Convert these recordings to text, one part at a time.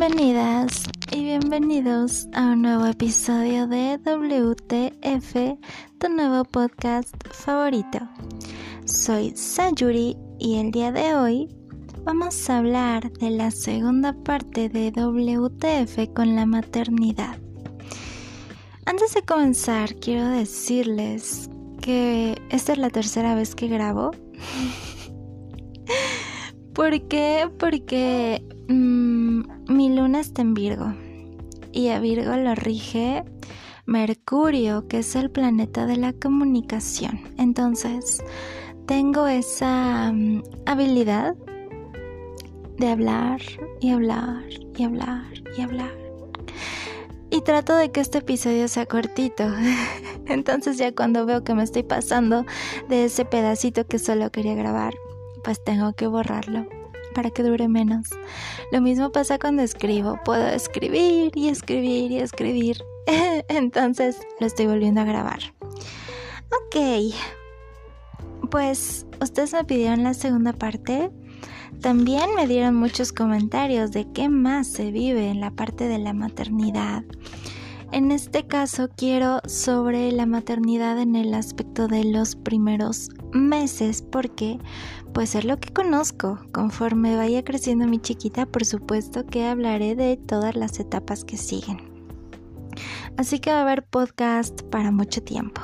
Bienvenidas y bienvenidos a un nuevo episodio de WTF, tu nuevo podcast favorito. Soy Sayuri y el día de hoy vamos a hablar de la segunda parte de WTF con la maternidad. Antes de comenzar, quiero decirles que esta es la tercera vez que grabo. ¿Por qué? Porque mmm, mi luna está en Virgo y a Virgo lo rige Mercurio, que es el planeta de la comunicación. Entonces, tengo esa um, habilidad de hablar y hablar y hablar y hablar. Y trato de que este episodio sea cortito. Entonces ya cuando veo que me estoy pasando de ese pedacito que solo quería grabar, pues tengo que borrarlo para que dure menos. Lo mismo pasa cuando escribo. Puedo escribir y escribir y escribir. Entonces lo estoy volviendo a grabar. Ok. Pues ustedes me pidieron la segunda parte. También me dieron muchos comentarios de qué más se vive en la parte de la maternidad. En este caso quiero sobre la maternidad en el aspecto de los primeros meses porque pues es lo que conozco. Conforme vaya creciendo mi chiquita, por supuesto que hablaré de todas las etapas que siguen. Así que va a haber podcast para mucho tiempo.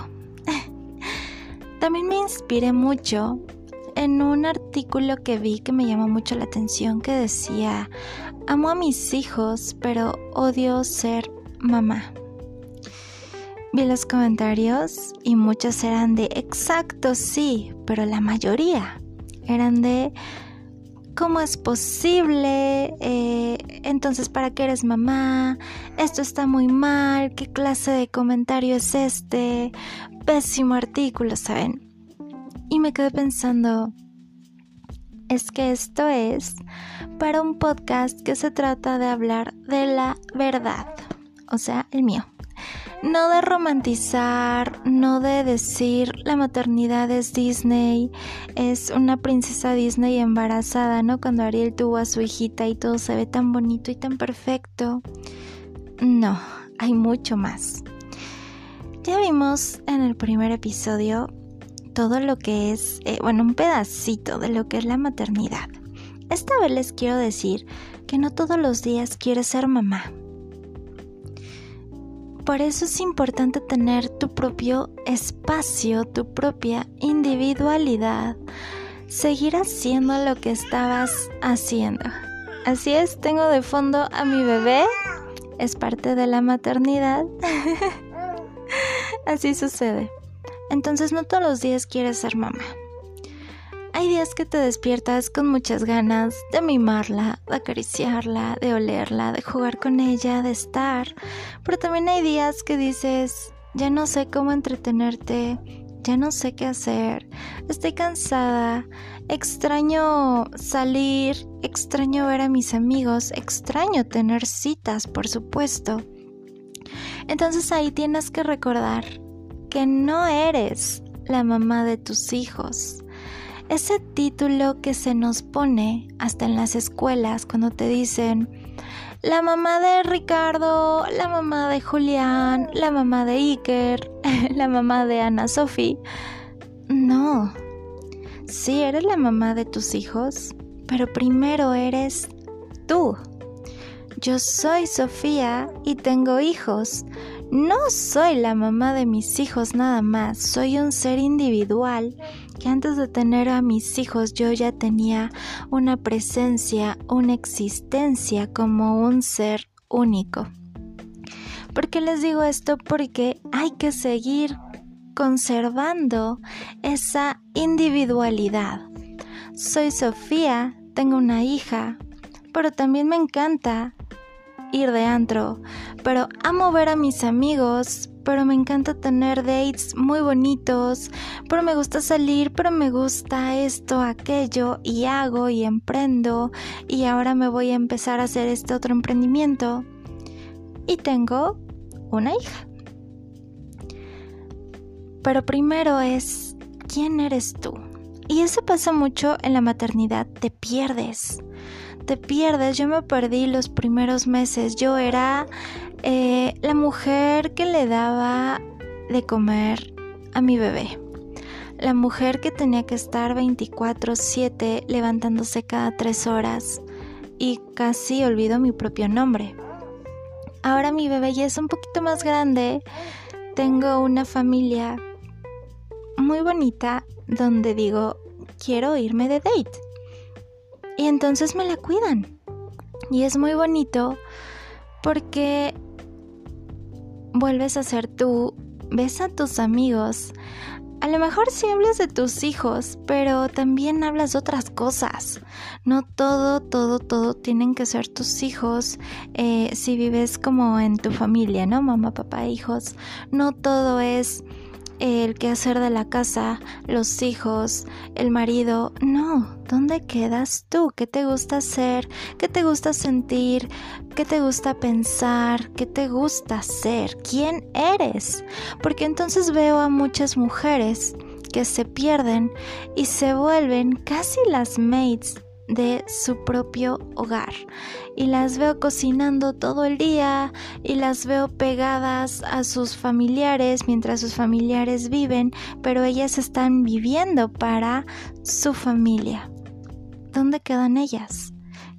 También me inspiré mucho en un artículo que vi que me llamó mucho la atención que decía, amo a mis hijos, pero odio ser mamá. Vi los comentarios y muchos eran de exacto, sí, pero la mayoría eran de ¿cómo es posible? Eh, entonces, ¿para qué eres mamá? Esto está muy mal, ¿qué clase de comentario es este? Pésimo artículo, ¿saben? Y me quedé pensando, es que esto es para un podcast que se trata de hablar de la verdad, o sea, el mío. No de romantizar, no de decir la maternidad es Disney, es una princesa Disney embarazada, ¿no? Cuando Ariel tuvo a su hijita y todo se ve tan bonito y tan perfecto. No, hay mucho más. Ya vimos en el primer episodio todo lo que es, eh, bueno, un pedacito de lo que es la maternidad. Esta vez les quiero decir que no todos los días quieres ser mamá. Por eso es importante tener tu propio espacio, tu propia individualidad, seguir haciendo lo que estabas haciendo. Así es, tengo de fondo a mi bebé, es parte de la maternidad. Así sucede. Entonces no todos los días quieres ser mamá. Hay días que te despiertas con muchas ganas de mimarla, de acariciarla, de olerla, de jugar con ella, de estar. Pero también hay días que dices, ya no sé cómo entretenerte, ya no sé qué hacer, estoy cansada, extraño salir, extraño ver a mis amigos, extraño tener citas, por supuesto. Entonces ahí tienes que recordar que no eres la mamá de tus hijos ese título que se nos pone hasta en las escuelas cuando te dicen la mamá de Ricardo, la mamá de Julián, la mamá de Iker, la mamá de Ana Sophie. No, sí eres la mamá de tus hijos, pero primero eres tú. Yo soy Sofía y tengo hijos. No soy la mamá de mis hijos nada más, soy un ser individual que antes de tener a mis hijos yo ya tenía una presencia, una existencia como un ser único. ¿Por qué les digo esto? Porque hay que seguir conservando esa individualidad. Soy Sofía, tengo una hija, pero también me encanta ir de antro, pero amo ver a mis amigos, pero me encanta tener dates muy bonitos, pero me gusta salir, pero me gusta esto, aquello, y hago y emprendo, y ahora me voy a empezar a hacer este otro emprendimiento. Y tengo una hija. Pero primero es, ¿quién eres tú? Y eso pasa mucho en la maternidad, te pierdes te pierdes, yo me perdí los primeros meses. Yo era eh, la mujer que le daba de comer a mi bebé. La mujer que tenía que estar 24/7 levantándose cada tres horas y casi olvido mi propio nombre. Ahora mi bebé ya es un poquito más grande. Tengo una familia muy bonita donde digo, quiero irme de date. Y entonces me la cuidan. Y es muy bonito porque vuelves a ser tú, ves a tus amigos. A lo mejor sí hablas de tus hijos, pero también hablas de otras cosas. No todo, todo, todo tienen que ser tus hijos. Eh, si vives como en tu familia, ¿no? Mamá, papá, hijos. No todo es el quehacer de la casa, los hijos, el marido. No, ¿dónde quedas tú? ¿Qué te gusta hacer? ¿Qué te gusta sentir? ¿Qué te gusta pensar? ¿Qué te gusta ser? ¿Quién eres? Porque entonces veo a muchas mujeres que se pierden y se vuelven casi las maids de su propio hogar. Y las veo cocinando todo el día y las veo pegadas a sus familiares mientras sus familiares viven, pero ellas están viviendo para su familia. ¿Dónde quedan ellas?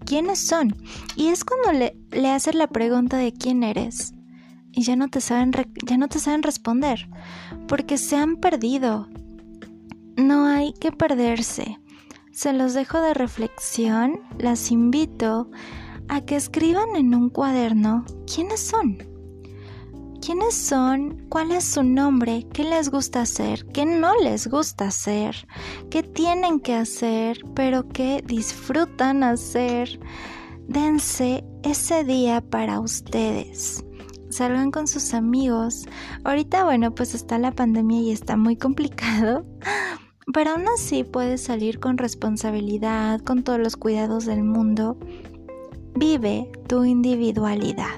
¿Quiénes son? Y es cuando le, le la pregunta de quién eres y ya no te saben ya no te saben responder porque se han perdido. No hay que perderse se los dejo de reflexión, las invito a que escriban en un cuaderno quiénes son. ¿Quiénes son? ¿Cuál es su nombre? ¿Qué les gusta hacer? ¿Qué no les gusta hacer? ¿Qué tienen que hacer pero qué disfrutan hacer? Dense ese día para ustedes. Salgan con sus amigos. Ahorita, bueno, pues está la pandemia y está muy complicado. Pero aún así puedes salir con responsabilidad, con todos los cuidados del mundo. Vive tu individualidad.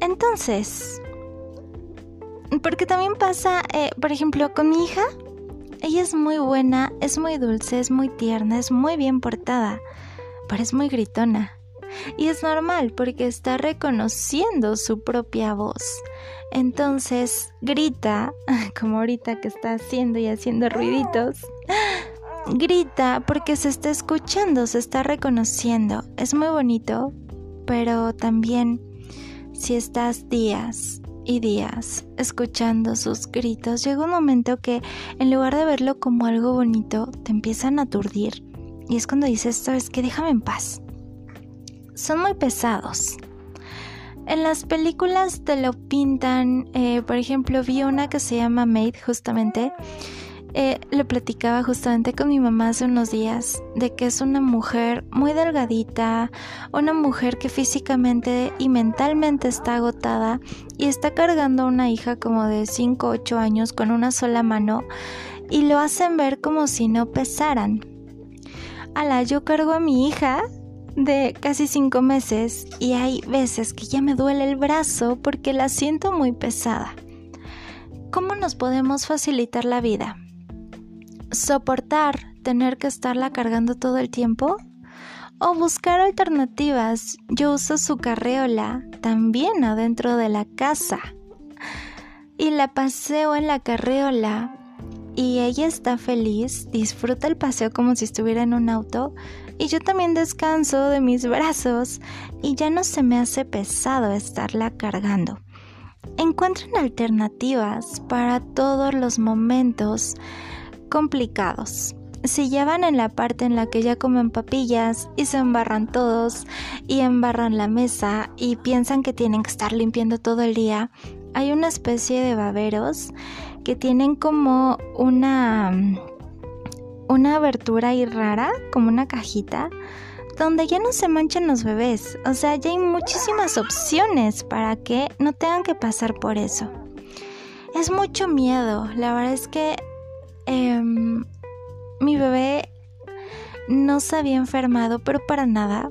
Entonces, porque también pasa, eh, por ejemplo, con mi hija, ella es muy buena, es muy dulce, es muy tierna, es muy bien portada, pero es muy gritona. Y es normal porque está reconociendo su propia voz. Entonces grita, como ahorita que está haciendo y haciendo ruiditos. Grita porque se está escuchando, se está reconociendo. Es muy bonito, pero también si estás días y días escuchando sus gritos, llega un momento que en lugar de verlo como algo bonito, te empiezan a aturdir. Y es cuando dices, sabes que déjame en paz. Son muy pesados. En las películas te lo pintan, eh, por ejemplo, vi una que se llama Maid, justamente. Eh, le platicaba justamente con mi mamá hace unos días de que es una mujer muy delgadita, una mujer que físicamente y mentalmente está agotada y está cargando a una hija como de 5 o 8 años con una sola mano y lo hacen ver como si no pesaran. Ala, yo cargo a mi hija de casi cinco meses y hay veces que ya me duele el brazo porque la siento muy pesada. ¿Cómo nos podemos facilitar la vida? ¿Soportar tener que estarla cargando todo el tiempo? ¿O buscar alternativas? Yo uso su carreola también adentro de la casa y la paseo en la carreola y ella está feliz, disfruta el paseo como si estuviera en un auto y yo también descanso de mis brazos y ya no se me hace pesado estarla cargando. Encuentren alternativas para todos los momentos complicados. Si llevan en la parte en la que ya comen papillas y se embarran todos y embarran la mesa y piensan que tienen que estar limpiando todo el día, hay una especie de baberos que tienen como una una abertura ahí rara, como una cajita, donde ya no se manchan los bebés. O sea, ya hay muchísimas opciones para que no tengan que pasar por eso. Es mucho miedo. La verdad es que em, mi bebé no se había enfermado, pero para nada.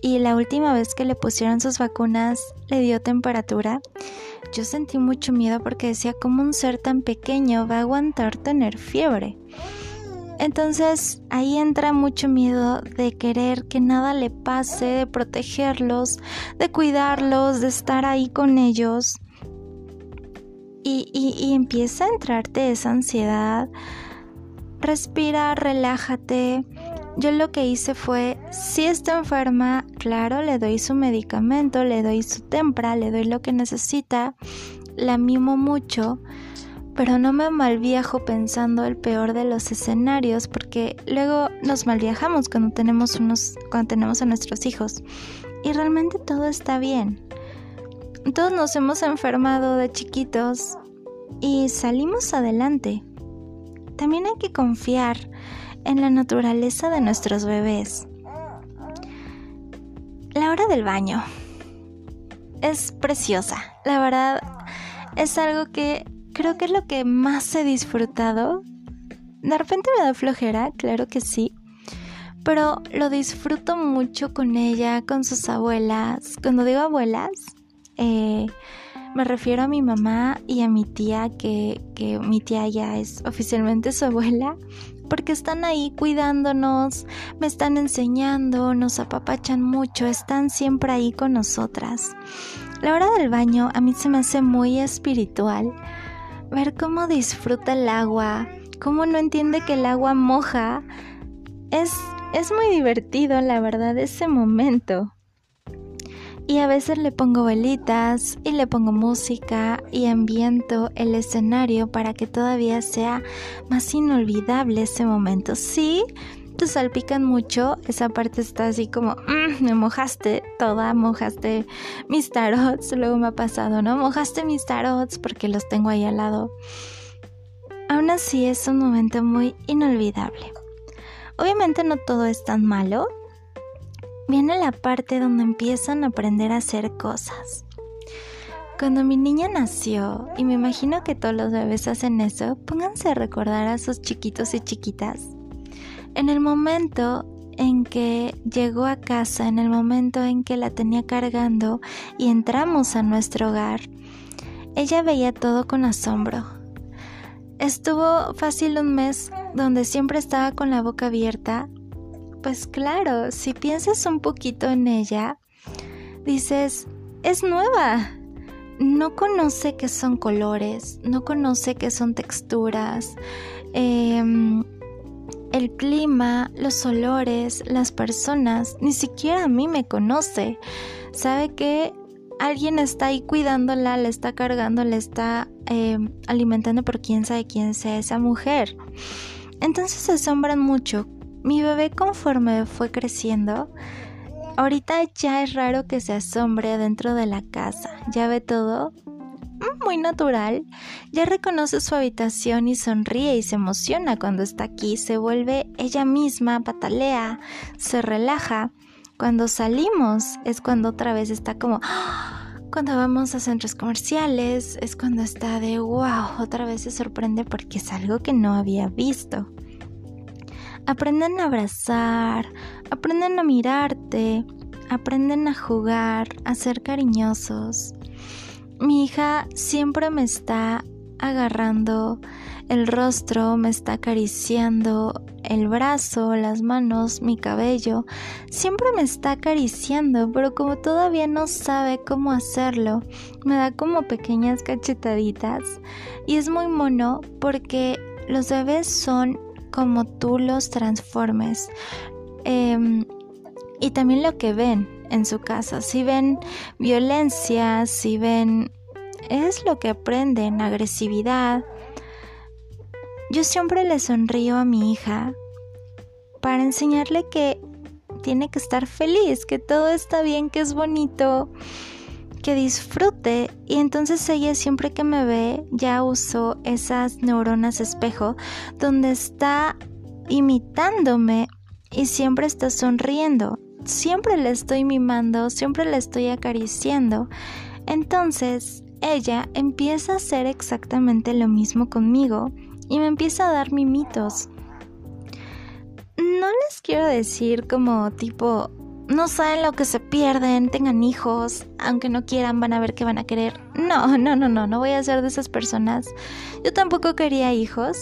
Y la última vez que le pusieron sus vacunas le dio temperatura. Yo sentí mucho miedo porque decía, ¿cómo un ser tan pequeño va a aguantar tener fiebre? Entonces ahí entra mucho miedo de querer que nada le pase, de protegerlos, de cuidarlos, de estar ahí con ellos. Y, y, empieza a entrarte esa ansiedad. Respira, relájate. Yo lo que hice fue, si está enferma, claro, le doy su medicamento, le doy su tempra, le doy lo que necesita, la mimo mucho pero no me malviajo pensando el peor de los escenarios porque luego nos malviajamos cuando tenemos unos cuando tenemos a nuestros hijos y realmente todo está bien. Todos nos hemos enfermado de chiquitos y salimos adelante. También hay que confiar en la naturaleza de nuestros bebés. La hora del baño es preciosa. La verdad es algo que creo que es lo que más he disfrutado. De repente me da flojera, claro que sí. Pero lo disfruto mucho con ella, con sus abuelas. Cuando digo abuelas, eh, me refiero a mi mamá y a mi tía, que, que mi tía ya es oficialmente su abuela, porque están ahí cuidándonos, me están enseñando, nos apapachan mucho, están siempre ahí con nosotras. La hora del baño a mí se me hace muy espiritual ver cómo disfruta el agua, cómo no entiende que el agua moja. Es, es muy divertido, la verdad, ese momento. Y a veces le pongo velitas y le pongo música y ambiento el escenario para que todavía sea más inolvidable ese momento. Sí, te salpican mucho, esa parte está así como, mm, me mojaste toda, mojaste mis tarots, luego me ha pasado, ¿no? Mojaste mis tarots porque los tengo ahí al lado. Aún así es un momento muy inolvidable. Obviamente no todo es tan malo. Viene la parte donde empiezan a aprender a hacer cosas. Cuando mi niña nació, y me imagino que todos los bebés hacen eso, pónganse a recordar a sus chiquitos y chiquitas en el momento en que llegó a casa, en el momento en que la tenía cargando y entramos a nuestro hogar, ella veía todo con asombro. Estuvo fácil un mes donde siempre estaba con la boca abierta. Pues claro, si piensas un poquito en ella, dices, es nueva. No conoce qué son colores, no conoce qué son texturas. Eh, el clima, los olores, las personas, ni siquiera a mí me conoce. Sabe que alguien está ahí cuidándola, le está cargando, le está em, alimentando por quién sabe quién sea esa mujer. Entonces se asombran mucho. Mi bebé conforme fue creciendo, ahorita ya es raro que se asombre dentro de la casa. Ya ve todo muy natural, ya reconoce su habitación y sonríe y se emociona cuando está aquí, se vuelve ella misma, patalea, se relaja. Cuando salimos es cuando otra vez está como... Cuando vamos a centros comerciales es cuando está de wow, otra vez se sorprende porque es algo que no había visto. Aprenden a abrazar, aprenden a mirarte, aprenden a jugar, a ser cariñosos. Mi hija siempre me está agarrando el rostro, me está acariciando el brazo, las manos, mi cabello. Siempre me está acariciando, pero como todavía no sabe cómo hacerlo, me da como pequeñas cachetaditas. Y es muy mono porque los bebés son como tú los transformes. Em, y también lo que ven en su casa. Si ven violencia, si ven... Es lo que aprenden, agresividad. Yo siempre le sonrío a mi hija para enseñarle que tiene que estar feliz, que todo está bien, que es bonito, que disfrute. Y entonces ella siempre que me ve ya usó esas neuronas espejo donde está imitándome y siempre está sonriendo siempre le estoy mimando, siempre le estoy acariciando. Entonces, ella empieza a hacer exactamente lo mismo conmigo y me empieza a dar mimitos. No les quiero decir como tipo, no saben lo que se pierden, tengan hijos, aunque no quieran van a ver que van a querer. No, no, no, no, no voy a ser de esas personas. Yo tampoco quería hijos,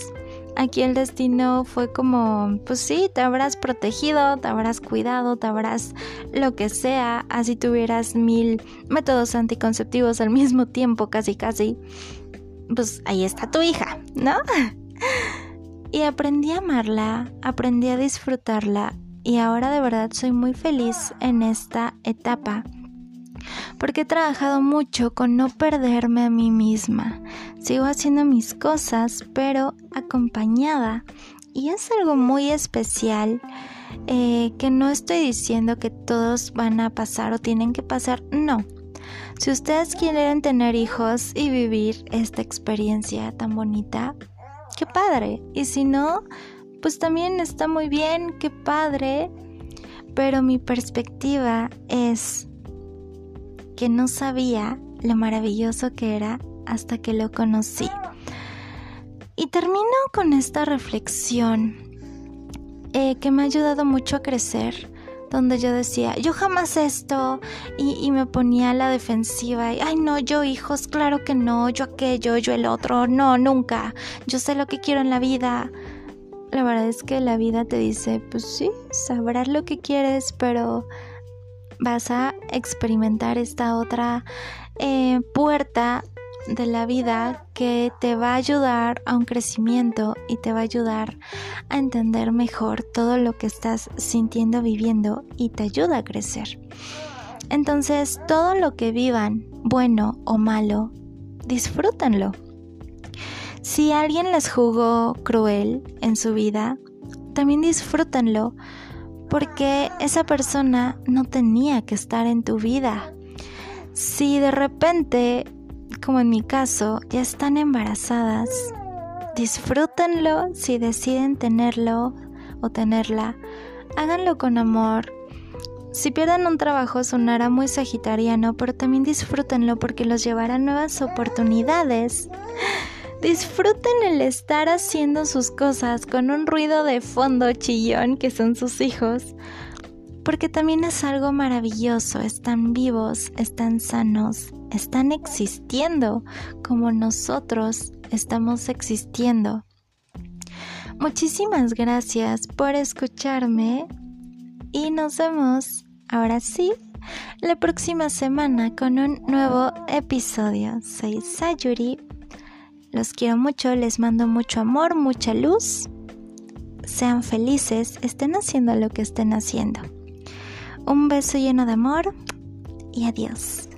Aquí el destino fue como, pues sí, te habrás protegido, te habrás cuidado, te habrás lo que sea, así tuvieras mil métodos anticonceptivos al mismo tiempo, casi casi. Pues ahí está tu hija, ¿no? Y aprendí a amarla, aprendí a disfrutarla y ahora de verdad soy muy feliz en esta etapa porque he trabajado mucho con no perderme a mí misma. Sigo haciendo mis cosas, pero acompañada. Y es algo muy especial eh, que no estoy diciendo que todos van a pasar o tienen que pasar, no. Si ustedes quieren tener hijos y vivir esta experiencia tan bonita, qué padre. Y si no, pues también está muy bien, qué padre. Pero mi perspectiva es que no sabía lo maravilloso que era hasta que lo conocí. Y termino con esta reflexión eh, que me ha ayudado mucho a crecer, donde yo decía, yo jamás esto, y, me ponía a la defensiva, y, ay no, yo hijos, claro que no, yo aquello, yo el otro, no, nunca, yo sé lo que quiero en la vida. La verdad es que la vida te dice, pues sí, sabrás lo que quieres, pero vas a experimentar esta otra eh, puerta de la vida que te va a ayudar a un crecimiento y te va a ayudar a entender mejor todo lo que estás sintiendo, viviendo y te ayuda a crecer. Entonces, todo lo que vivan, bueno o malo, disfrútenlo. Si alguien les jugó cruel en su vida, también disfrútenlo porque esa persona no tenía que estar en tu vida. Si de repente, como en mi caso, ya están embarazadas, disfrútenlo si deciden tenerlo o tenerla. Háganlo con amor. Si pierden un trabajo sonará muy sagitariano, pero también disfrútenlo porque los llevará nuevas oportunidades. Disfruten el estar haciendo sus cosas con un ruido de fondo chillón que son sus hijos, porque también es algo maravilloso, están vivos, están sanos, están existiendo como nosotros estamos existiendo. Muchísimas gracias por escucharme y nos vemos ahora sí la próxima semana con un nuevo episodio. Soy Sayuri los quiero mucho, les mando mucho amor, mucha luz. Sean felices, estén haciendo lo que estén haciendo. Un beso lleno de amor y adiós.